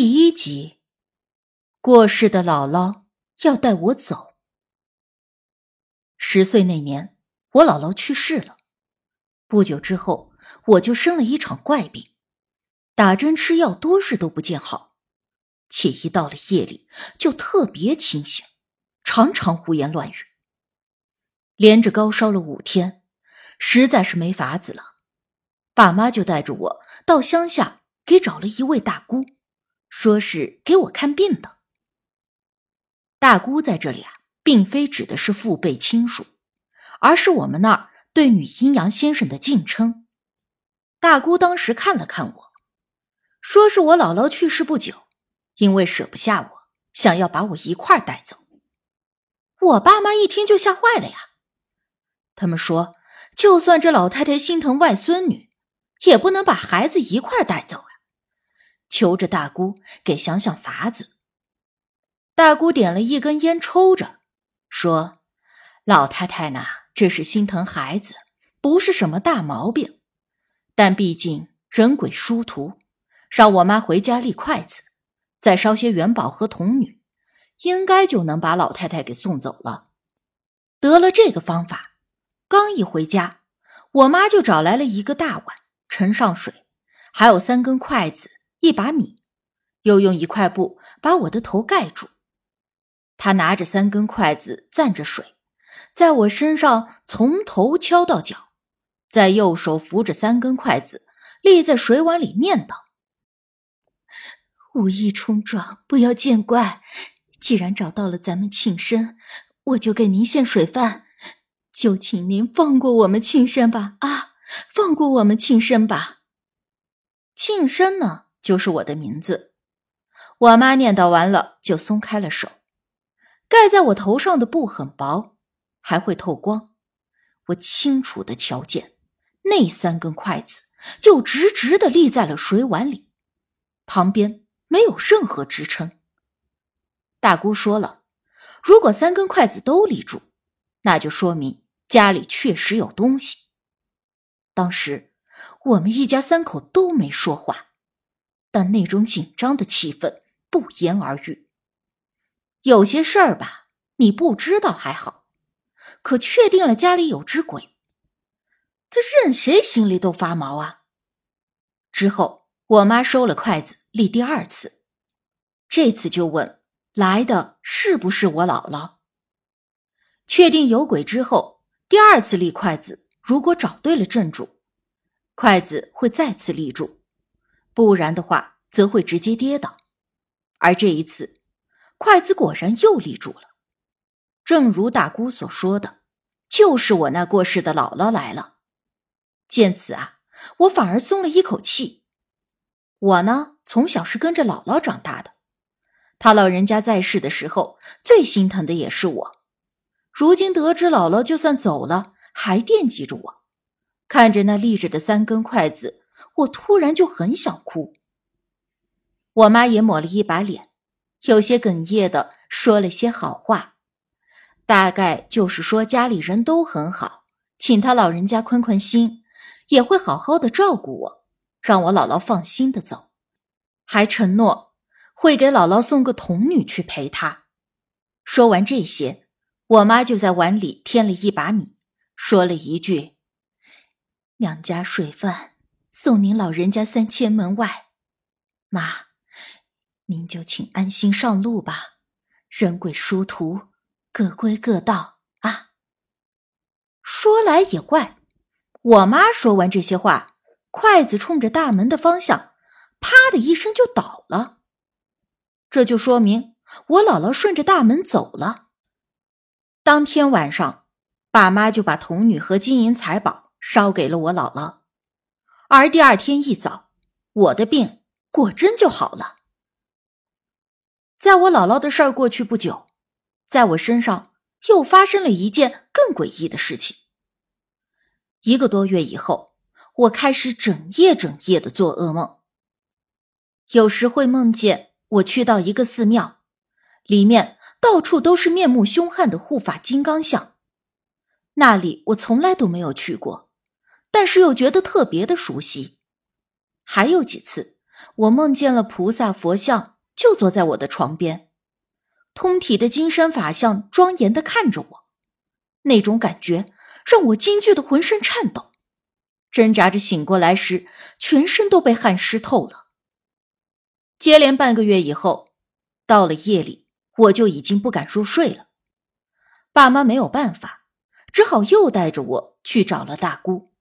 第一集，过世的姥姥要带我走。十岁那年，我姥姥去世了。不久之后，我就生了一场怪病，打针吃药多日都不见好，且一到了夜里就特别清醒，常常胡言乱语。连着高烧了五天，实在是没法子了，爸妈就带着我到乡下给找了一位大姑。说是给我看病的。大姑在这里啊，并非指的是父辈亲属，而是我们那儿对女阴阳先生的敬称。大姑当时看了看我，说是我姥姥去世不久，因为舍不下我，想要把我一块带走。我爸妈一听就吓坏了呀，他们说，就算这老太太心疼外孙女，也不能把孩子一块带走。求着大姑给想想法子。大姑点了一根烟抽着，说：“老太太呢，这是心疼孩子，不是什么大毛病。但毕竟人鬼殊途，让我妈回家立筷子，再烧些元宝和童女，应该就能把老太太给送走了。得了这个方法，刚一回家，我妈就找来了一个大碗，盛上水，还有三根筷子。”一把米，又用一块布把我的头盖住。他拿着三根筷子蘸着水，在我身上从头敲到脚，在右手扶着三根筷子立在水碗里，念叨：“无意冲撞，不要见怪。既然找到了咱们庆生，我就给您献水饭，就请您放过我们庆生吧！啊，放过我们庆生吧！庆生呢？”就是我的名字。我妈念叨完了，就松开了手。盖在我头上的布很薄，还会透光。我清楚的瞧见，那三根筷子就直直的立在了水碗里，旁边没有任何支撑。大姑说了，如果三根筷子都立住，那就说明家里确实有东西。当时我们一家三口都没说话。但那种紧张的气氛不言而喻。有些事儿吧，你不知道还好，可确定了家里有只鬼，这任谁心里都发毛啊。之后，我妈收了筷子，立第二次，这次就问来的是不是我姥姥。确定有鬼之后，第二次立筷子，如果找对了正主，筷子会再次立住。不然的话，则会直接跌倒。而这一次，筷子果然又立住了。正如大姑所说的，就是我那过世的姥姥来了。见此啊，我反而松了一口气。我呢，从小是跟着姥姥长大的，她老人家在世的时候，最心疼的也是我。如今得知姥姥就算走了，还惦记着我，看着那立着的三根筷子。我突然就很想哭。我妈也抹了一把脸，有些哽咽的说了些好话，大概就是说家里人都很好，请他老人家宽宽心，也会好好的照顾我，让我姥姥放心的走，还承诺会给姥姥送个童女去陪她。说完这些，我妈就在碗里添了一把米，说了一句：“娘家水饭。”送您老人家三千门外，妈，您就请安心上路吧。人鬼殊途，各归各道啊。说来也怪，我妈说完这些话，筷子冲着大门的方向，啪的一声就倒了。这就说明我姥姥顺着大门走了。当天晚上，爸妈就把童女和金银财宝烧给了我姥姥。而第二天一早，我的病果真就好了。在我姥姥的事儿过去不久，在我身上又发生了一件更诡异的事情。一个多月以后，我开始整夜整夜的做噩梦，有时会梦见我去到一个寺庙，里面到处都是面目凶悍的护法金刚像，那里我从来都没有去过。但是又觉得特别的熟悉，还有几次我梦见了菩萨佛像，就坐在我的床边，通体的金身法相庄严的看着我，那种感觉让我惊惧的浑身颤抖，挣扎着醒过来时，全身都被汗湿透了。接连半个月以后，到了夜里，我就已经不敢入睡了。爸妈没有办法，只好又带着我去找了大姑。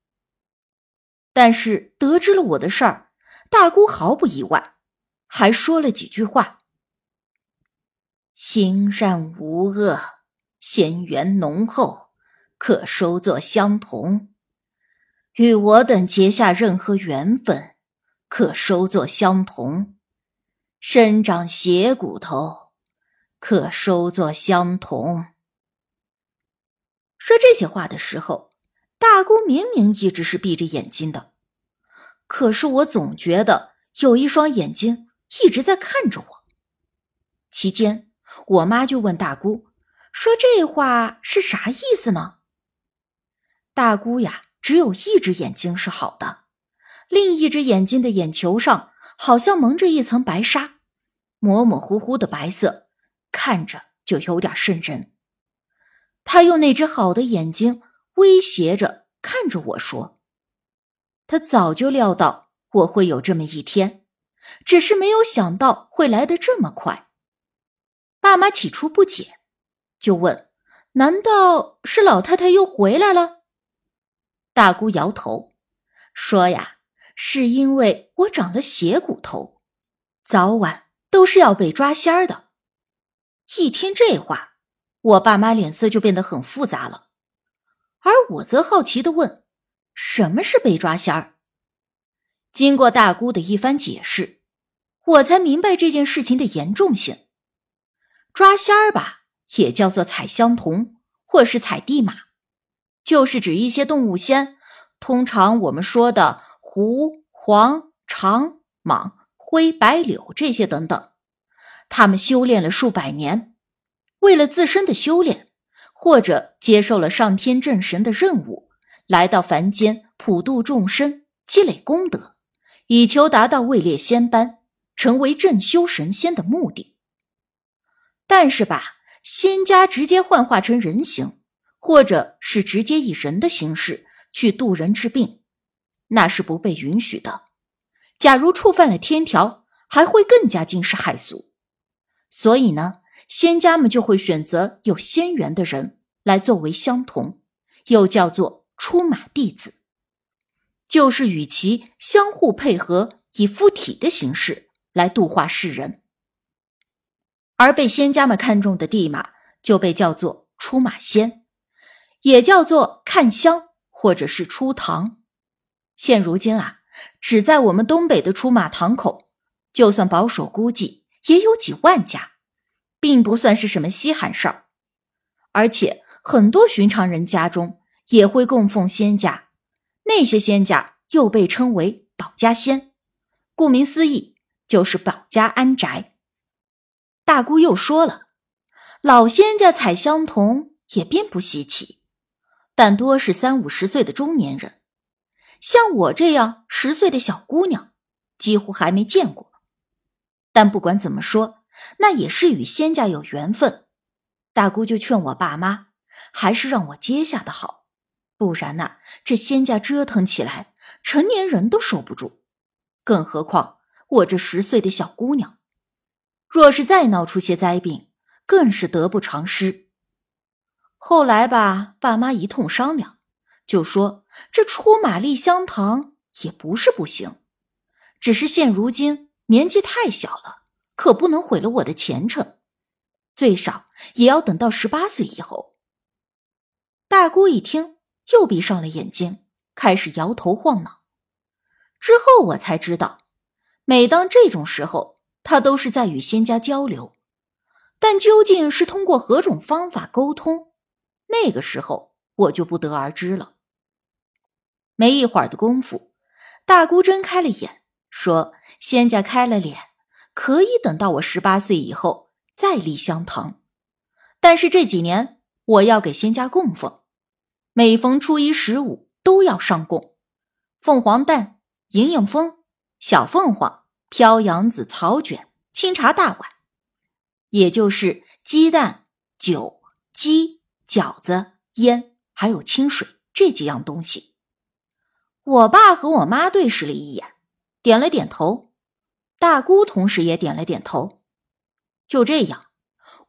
但是得知了我的事儿，大姑毫不意外，还说了几句话：“行善无恶，仙缘浓厚，可收作相同；与我等结下任何缘分，可收作相同。”身长邪骨头，可收作相同。说这些话的时候，大姑明明一直是闭着眼睛的，可是我总觉得有一双眼睛一直在看着我。期间，我妈就问大姑说：“这话是啥意思呢？”大姑呀，只有一只眼睛是好的，另一只眼睛的眼球上。好像蒙着一层白纱，模模糊糊的白色，看着就有点瘆人。他用那只好的眼睛威胁着看着我说：“他早就料到我会有这么一天，只是没有想到会来得这么快。”爸妈起初不解，就问：“难道是老太太又回来了？”大姑摇头说：“呀。”是因为我长了血骨头，早晚都是要被抓仙儿的。一听这话，我爸妈脸色就变得很复杂了，而我则好奇的问：“什么是被抓仙儿？”经过大姑的一番解释，我才明白这件事情的严重性。抓仙儿吧，也叫做采香童，或是采地马，就是指一些动物仙，通常我们说的。狐、黄、长、蟒、灰、白柳这些等等，他们修炼了数百年，为了自身的修炼，或者接受了上天正神的任务，来到凡间普度众生，积累功德，以求达到位列仙班，成为正修神仙的目的。但是吧，仙家直接幻化成人形，或者是直接以人的形式去渡人治病。那是不被允许的。假如触犯了天条，还会更加惊世骇俗。所以呢，仙家们就会选择有仙缘的人来作为相同，又叫做出马弟子，就是与其相互配合，以附体的形式来度化世人。而被仙家们看中的地马，就被叫做出马仙，也叫做看香或者是出堂。现如今啊，只在我们东北的出马堂口，就算保守估计，也有几万家，并不算是什么稀罕事儿。而且很多寻常人家中也会供奉仙家，那些仙家又被称为保家仙，顾名思义就是保家安宅。大姑又说了，老仙家采香童也并不稀奇，但多是三五十岁的中年人。像我这样十岁的小姑娘，几乎还没见过。但不管怎么说，那也是与仙家有缘分。大姑就劝我爸妈，还是让我接下的好，不然呐，这仙家折腾起来，成年人都受不住。更何况我这十岁的小姑娘，若是再闹出些灾病，更是得不偿失。后来吧，爸妈一通商量。就说这出马立香堂也不是不行，只是现如今年纪太小了，可不能毁了我的前程，最少也要等到十八岁以后。大姑一听，又闭上了眼睛，开始摇头晃脑。之后我才知道，每当这种时候，他都是在与仙家交流，但究竟是通过何种方法沟通，那个时候我就不得而知了。没一会儿的功夫，大姑睁开了眼，说：“仙家开了脸，可以等到我十八岁以后再立香堂。但是这几年我要给仙家供奉，每逢初一十五都要上供，凤凰蛋、迎迎风、小凤凰、飘扬子、草卷、清茶大碗，也就是鸡蛋、酒、鸡、饺子、烟，还有清水这几样东西。我爸和我妈对视了一眼，点了点头，大姑同时也点了点头。就这样，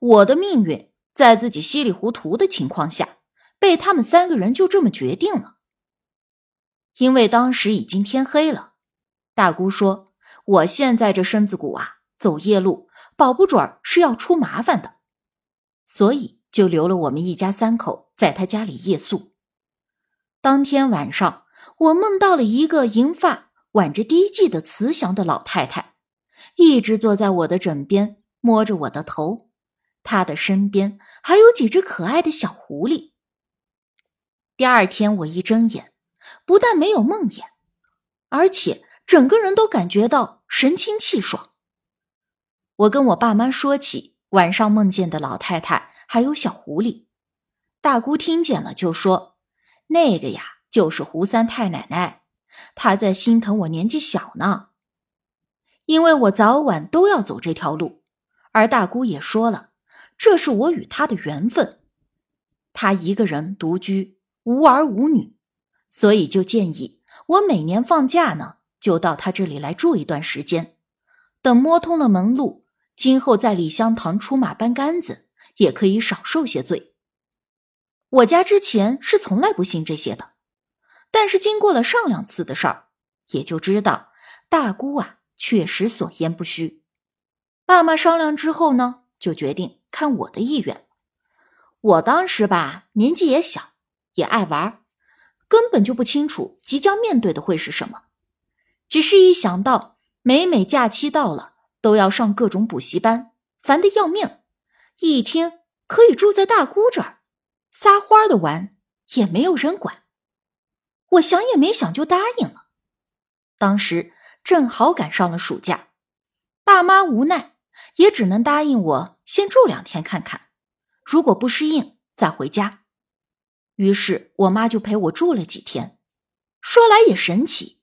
我的命运在自己稀里糊涂的情况下，被他们三个人就这么决定了。因为当时已经天黑了，大姑说：“我现在这身子骨啊，走夜路保不准是要出麻烦的，所以就留了我们一家三口在他家里夜宿。”当天晚上，我梦到了一个银发、挽着低髻的慈祥的老太太，一直坐在我的枕边，摸着我的头。她的身边还有几只可爱的小狐狸。第二天，我一睁眼。不但没有梦魇，而且整个人都感觉到神清气爽。我跟我爸妈说起晚上梦见的老太太还有小狐狸，大姑听见了就说：“那个呀，就是胡三太奶奶，她在心疼我年纪小呢。”因为我早晚都要走这条路，而大姑也说了，这是我与她的缘分。她一个人独居，无儿无女。所以就建议我每年放假呢，就到他这里来住一段时间，等摸通了门路，今后在李香堂出马搬杆子，也可以少受些罪。我家之前是从来不信这些的，但是经过了上两次的事儿，也就知道大姑啊确实所言不虚。爸妈商量之后呢，就决定看我的意愿。我当时吧年纪也小，也爱玩。根本就不清楚即将面对的会是什么，只是一想到每每假期到了都要上各种补习班，烦得要命。一听可以住在大姑这儿，撒欢的玩，也没有人管，我想也没想就答应了。当时正好赶上了暑假，爸妈无奈也只能答应我先住两天看看，如果不适应再回家。于是我妈就陪我住了几天。说来也神奇，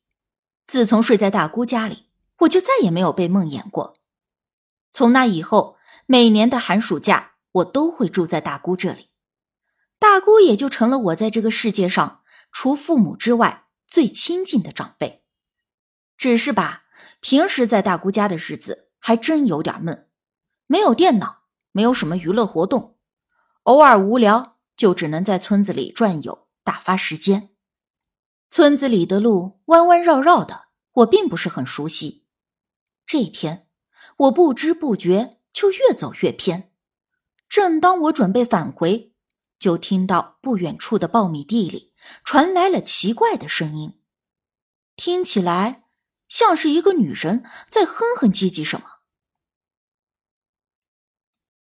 自从睡在大姑家里，我就再也没有被梦魇过。从那以后，每年的寒暑假，我都会住在大姑这里。大姑也就成了我在这个世界上除父母之外最亲近的长辈。只是吧，平时在大姑家的日子还真有点闷，没有电脑，没有什么娱乐活动，偶尔无聊。就只能在村子里转悠打发时间。村子里的路弯弯绕绕的，我并不是很熟悉。这天，我不知不觉就越走越偏。正当我准备返回，就听到不远处的苞米地里传来了奇怪的声音，听起来像是一个女人在哼哼唧唧什么。